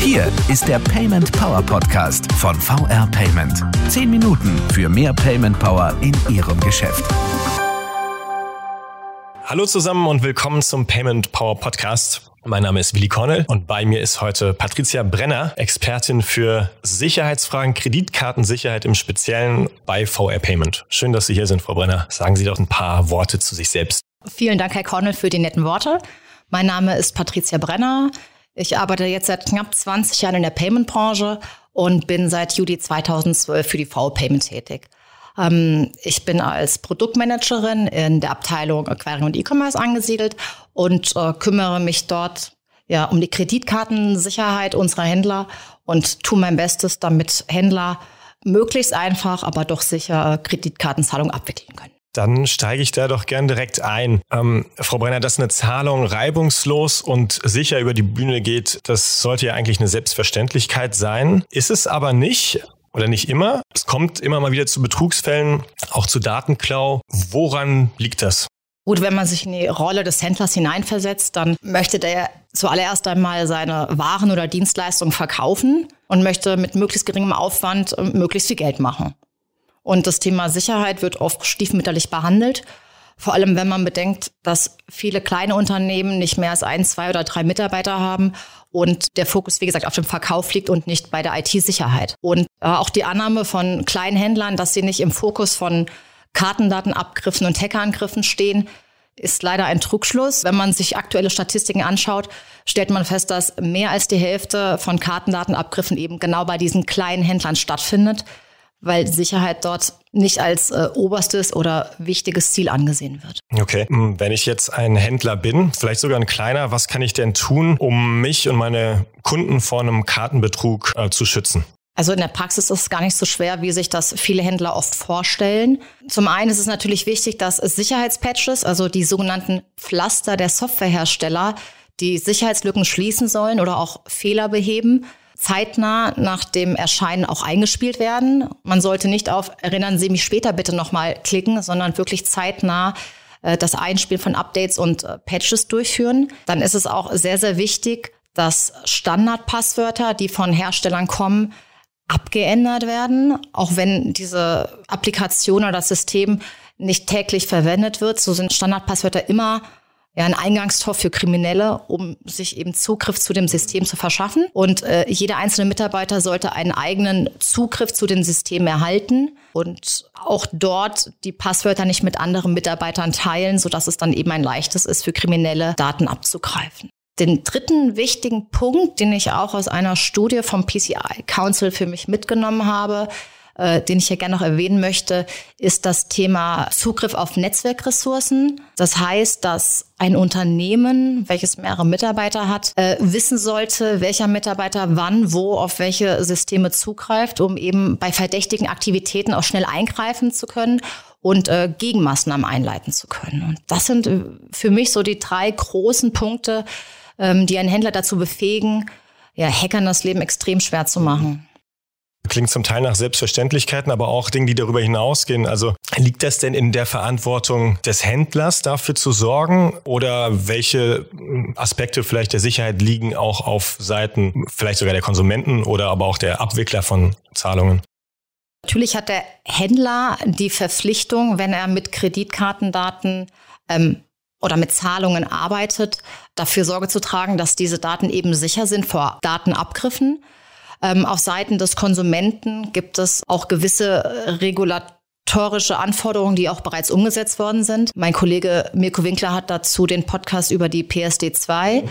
Hier ist der Payment Power Podcast von VR Payment. Zehn Minuten für mehr Payment Power in Ihrem Geschäft. Hallo zusammen und willkommen zum Payment Power Podcast. Mein Name ist Willi Cornell und bei mir ist heute Patricia Brenner, Expertin für Sicherheitsfragen, Kreditkartensicherheit im Speziellen bei VR Payment. Schön, dass Sie hier sind, Frau Brenner. Sagen Sie doch ein paar Worte zu sich selbst. Vielen Dank, Herr Cornell, für die netten Worte. Mein Name ist Patricia Brenner. Ich arbeite jetzt seit knapp 20 Jahren in der Payment-Branche und bin seit Juli 2012 für die V-Payment tätig. Ähm, ich bin als Produktmanagerin in der Abteilung Acquiring und E-Commerce angesiedelt und äh, kümmere mich dort ja, um die Kreditkartensicherheit unserer Händler und tue mein Bestes, damit Händler möglichst einfach, aber doch sicher Kreditkartenzahlungen abwickeln können. Dann steige ich da doch gern direkt ein. Ähm, Frau Brenner, dass eine Zahlung reibungslos und sicher über die Bühne geht, das sollte ja eigentlich eine Selbstverständlichkeit sein. Ist es aber nicht oder nicht immer. Es kommt immer mal wieder zu Betrugsfällen, auch zu Datenklau. Woran liegt das? Gut, wenn man sich in die Rolle des Händlers hineinversetzt, dann möchte der zuallererst einmal seine Waren oder Dienstleistungen verkaufen und möchte mit möglichst geringem Aufwand äh, möglichst viel Geld machen. Und das Thema Sicherheit wird oft stiefmütterlich behandelt. Vor allem, wenn man bedenkt, dass viele kleine Unternehmen nicht mehr als ein, zwei oder drei Mitarbeiter haben und der Fokus, wie gesagt, auf dem Verkauf liegt und nicht bei der IT-Sicherheit. Und äh, auch die Annahme von kleinen Händlern, dass sie nicht im Fokus von Kartendatenabgriffen und Hackerangriffen stehen, ist leider ein Trugschluss. Wenn man sich aktuelle Statistiken anschaut, stellt man fest, dass mehr als die Hälfte von Kartendatenabgriffen eben genau bei diesen kleinen Händlern stattfindet weil Sicherheit dort nicht als äh, oberstes oder wichtiges Ziel angesehen wird. Okay, hm, wenn ich jetzt ein Händler bin, vielleicht sogar ein kleiner, was kann ich denn tun, um mich und meine Kunden vor einem Kartenbetrug äh, zu schützen? Also in der Praxis ist es gar nicht so schwer, wie sich das viele Händler oft vorstellen. Zum einen ist es natürlich wichtig, dass Sicherheitspatches, also die sogenannten Pflaster der Softwarehersteller, die Sicherheitslücken schließen sollen oder auch Fehler beheben, zeitnah nach dem Erscheinen auch eingespielt werden. Man sollte nicht auf Erinnern Sie mich später bitte nochmal klicken, sondern wirklich zeitnah äh, das Einspielen von Updates und äh, Patches durchführen. Dann ist es auch sehr, sehr wichtig, dass Standardpasswörter, die von Herstellern kommen, abgeändert werden, auch wenn diese Applikation oder das System nicht täglich verwendet wird. So sind Standardpasswörter immer ja, ein Eingangstor für Kriminelle, um sich eben Zugriff zu dem System zu verschaffen. Und äh, jeder einzelne Mitarbeiter sollte einen eigenen Zugriff zu den Systemen erhalten und auch dort die Passwörter nicht mit anderen Mitarbeitern teilen, sodass es dann eben ein leichtes ist, für Kriminelle Daten abzugreifen. Den dritten wichtigen Punkt, den ich auch aus einer Studie vom PCI Council für mich mitgenommen habe, äh, den ich hier gerne noch erwähnen möchte, ist das Thema Zugriff auf Netzwerkressourcen. Das heißt, dass ein Unternehmen, welches mehrere Mitarbeiter hat, äh, wissen sollte, welcher Mitarbeiter wann, wo, auf welche Systeme zugreift, um eben bei verdächtigen Aktivitäten auch schnell eingreifen zu können und äh, Gegenmaßnahmen einleiten zu können. Und das sind äh, für mich so die drei großen Punkte, ähm, die einen Händler dazu befähigen, ja, Hackern das Leben extrem schwer zu machen. Klingt zum Teil nach Selbstverständlichkeiten, aber auch Dinge, die darüber hinausgehen. Also liegt das denn in der Verantwortung des Händlers, dafür zu sorgen? Oder welche Aspekte vielleicht der Sicherheit liegen auch auf Seiten vielleicht sogar der Konsumenten oder aber auch der Abwickler von Zahlungen? Natürlich hat der Händler die Verpflichtung, wenn er mit Kreditkartendaten ähm, oder mit Zahlungen arbeitet, dafür Sorge zu tragen, dass diese Daten eben sicher sind vor Datenabgriffen. Ähm, auf Seiten des Konsumenten gibt es auch gewisse äh, regulatorische Anforderungen, die auch bereits umgesetzt worden sind. Mein Kollege Mirko Winkler hat dazu den Podcast über die PSD 2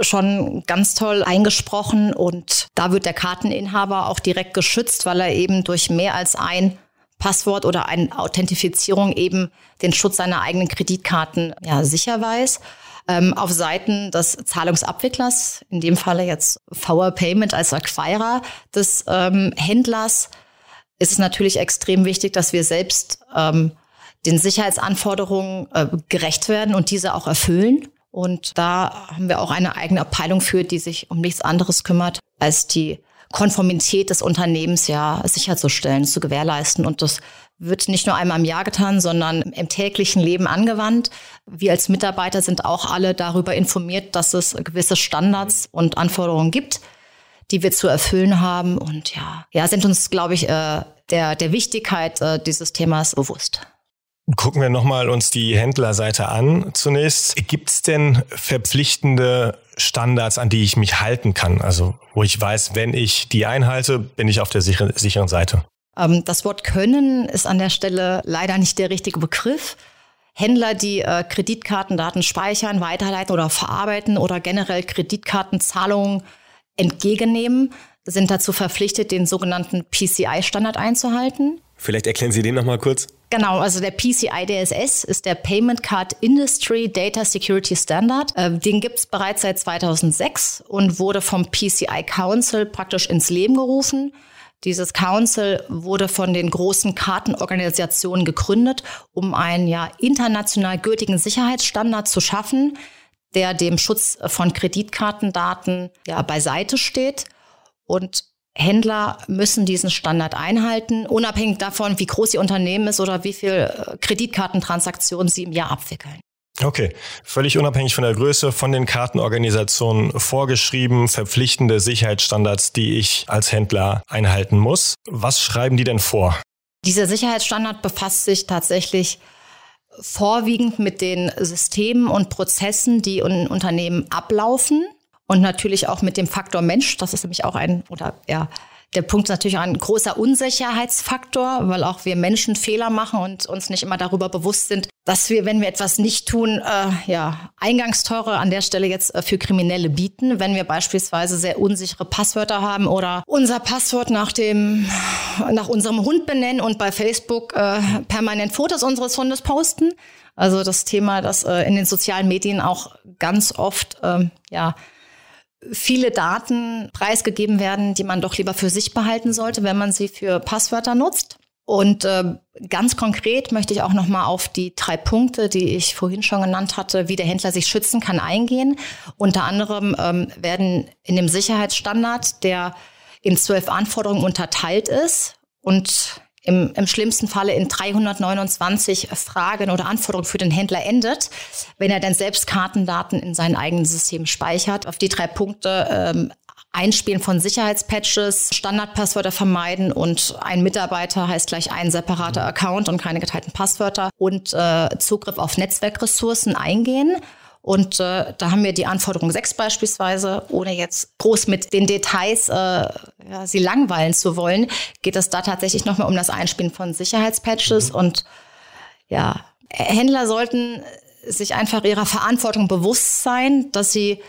schon ganz toll eingesprochen und da wird der Karteninhaber auch direkt geschützt, weil er eben durch mehr als ein Passwort oder eine Authentifizierung eben den Schutz seiner eigenen Kreditkarten ja, sicher weiß ähm, auf Seiten des Zahlungsabwicklers, in dem Falle jetzt VR Payment als Acquirer des ähm, Händlers, ist es natürlich extrem wichtig, dass wir selbst ähm, den Sicherheitsanforderungen äh, gerecht werden und diese auch erfüllen. Und da haben wir auch eine eigene Abteilung für, die sich um nichts anderes kümmert als die Konformität des Unternehmens ja sicherzustellen, zu gewährleisten. Und das wird nicht nur einmal im Jahr getan, sondern im täglichen Leben angewandt. Wir als Mitarbeiter sind auch alle darüber informiert, dass es gewisse Standards und Anforderungen gibt, die wir zu erfüllen haben. Und ja, ja, sind uns, glaube ich, äh, der, der Wichtigkeit äh, dieses Themas bewusst. Gucken wir nochmal uns die Händlerseite an zunächst. Gibt es denn verpflichtende Standards, an die ich mich halten kann? Also wo ich weiß, wenn ich die einhalte, bin ich auf der sicheren, sicheren Seite. Ähm, das Wort können ist an der Stelle leider nicht der richtige Begriff. Händler, die äh, Kreditkartendaten speichern, weiterleiten oder verarbeiten oder generell Kreditkartenzahlungen entgegennehmen, sind dazu verpflichtet, den sogenannten PCI-Standard einzuhalten. Vielleicht erklären Sie den nochmal kurz. Genau, also der PCI DSS ist der Payment Card Industry Data Security Standard. Äh, den gibt es bereits seit 2006 und wurde vom PCI Council praktisch ins Leben gerufen. Dieses Council wurde von den großen Kartenorganisationen gegründet, um einen ja international gültigen Sicherheitsstandard zu schaffen, der dem Schutz von Kreditkartendaten ja beiseite steht. Und Händler müssen diesen Standard einhalten, unabhängig davon, wie groß ihr Unternehmen ist oder wie viel äh, Kreditkartentransaktionen sie im Jahr abwickeln. Okay, völlig unabhängig von der Größe, von den Kartenorganisationen vorgeschrieben, verpflichtende Sicherheitsstandards, die ich als Händler einhalten muss. Was schreiben die denn vor? Dieser Sicherheitsstandard befasst sich tatsächlich vorwiegend mit den Systemen und Prozessen, die in Unternehmen ablaufen und natürlich auch mit dem Faktor Mensch. Das ist nämlich auch ein oder ja der Punkt ist natürlich ein großer Unsicherheitsfaktor, weil auch wir Menschen Fehler machen und uns nicht immer darüber bewusst sind, dass wir, wenn wir etwas nicht tun, äh, ja, Eingangstore an der Stelle jetzt äh, für Kriminelle bieten. Wenn wir beispielsweise sehr unsichere Passwörter haben oder unser Passwort nach dem, nach unserem Hund benennen und bei Facebook äh, permanent Fotos unseres Hundes posten. Also das Thema, das äh, in den sozialen Medien auch ganz oft, ähm, ja, viele Daten preisgegeben werden, die man doch lieber für sich behalten sollte, wenn man sie für Passwörter nutzt. Und äh, ganz konkret möchte ich auch noch mal auf die drei Punkte, die ich vorhin schon genannt hatte, wie der Händler sich schützen kann, eingehen. Unter anderem ähm, werden in dem Sicherheitsstandard, der in zwölf Anforderungen unterteilt ist und im, im schlimmsten Falle in 329 Fragen oder Anforderungen für den Händler endet, wenn er dann selbst Kartendaten in seinem eigenen System speichert. Auf die drei Punkte ähm, Einspielen von Sicherheitspatches, Standardpasswörter vermeiden und ein Mitarbeiter heißt gleich ein separater Account und keine geteilten Passwörter und äh, Zugriff auf Netzwerkressourcen eingehen. Und äh, da haben wir die Anforderung 6 beispielsweise, ohne jetzt groß mit den Details äh, ja, sie langweilen zu wollen, geht es da tatsächlich nochmal um das Einspielen von Sicherheitspatches. Mhm. Und ja, Händler sollten sich einfach ihrer Verantwortung bewusst sein, dass sie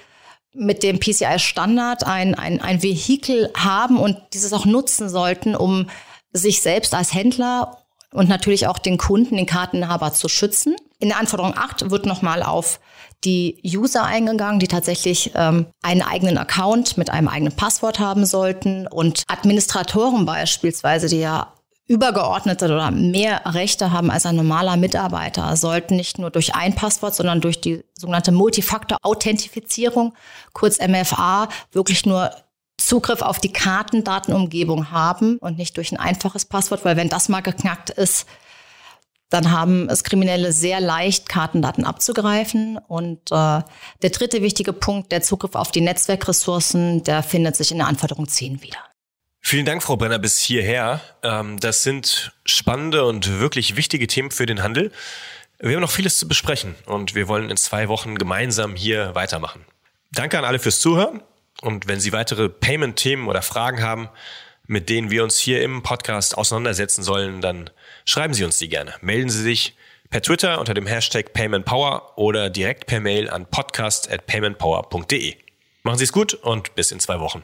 mit dem PCI-Standard ein, ein, ein Vehikel haben und dieses auch nutzen sollten, um sich selbst als Händler und natürlich auch den Kunden, den Karteninhaber zu schützen. In der Anforderung 8 wird nochmal auf die User eingegangen, die tatsächlich ähm, einen eigenen Account mit einem eigenen Passwort haben sollten und Administratoren beispielsweise, die ja übergeordnete oder mehr Rechte haben als ein normaler Mitarbeiter, sollten nicht nur durch ein Passwort, sondern durch die sogenannte Multifaktor-Authentifizierung, kurz MFA, wirklich nur Zugriff auf die Kartendatenumgebung haben und nicht durch ein einfaches Passwort, weil wenn das mal geknackt ist, dann haben es Kriminelle sehr leicht, Kartendaten abzugreifen. Und äh, der dritte wichtige Punkt, der Zugriff auf die Netzwerkressourcen, der findet sich in der Anforderung 10 wieder. Vielen Dank, Frau Brenner, bis hierher. Ähm, das sind spannende und wirklich wichtige Themen für den Handel. Wir haben noch vieles zu besprechen und wir wollen in zwei Wochen gemeinsam hier weitermachen. Danke an alle fürs Zuhören und wenn Sie weitere Payment-Themen oder Fragen haben, mit denen wir uns hier im Podcast auseinandersetzen sollen, dann schreiben Sie uns die gerne. Melden Sie sich per Twitter unter dem Hashtag PaymentPower oder direkt per Mail an podcast@paymentpower.de. Machen Sie es gut und bis in zwei Wochen.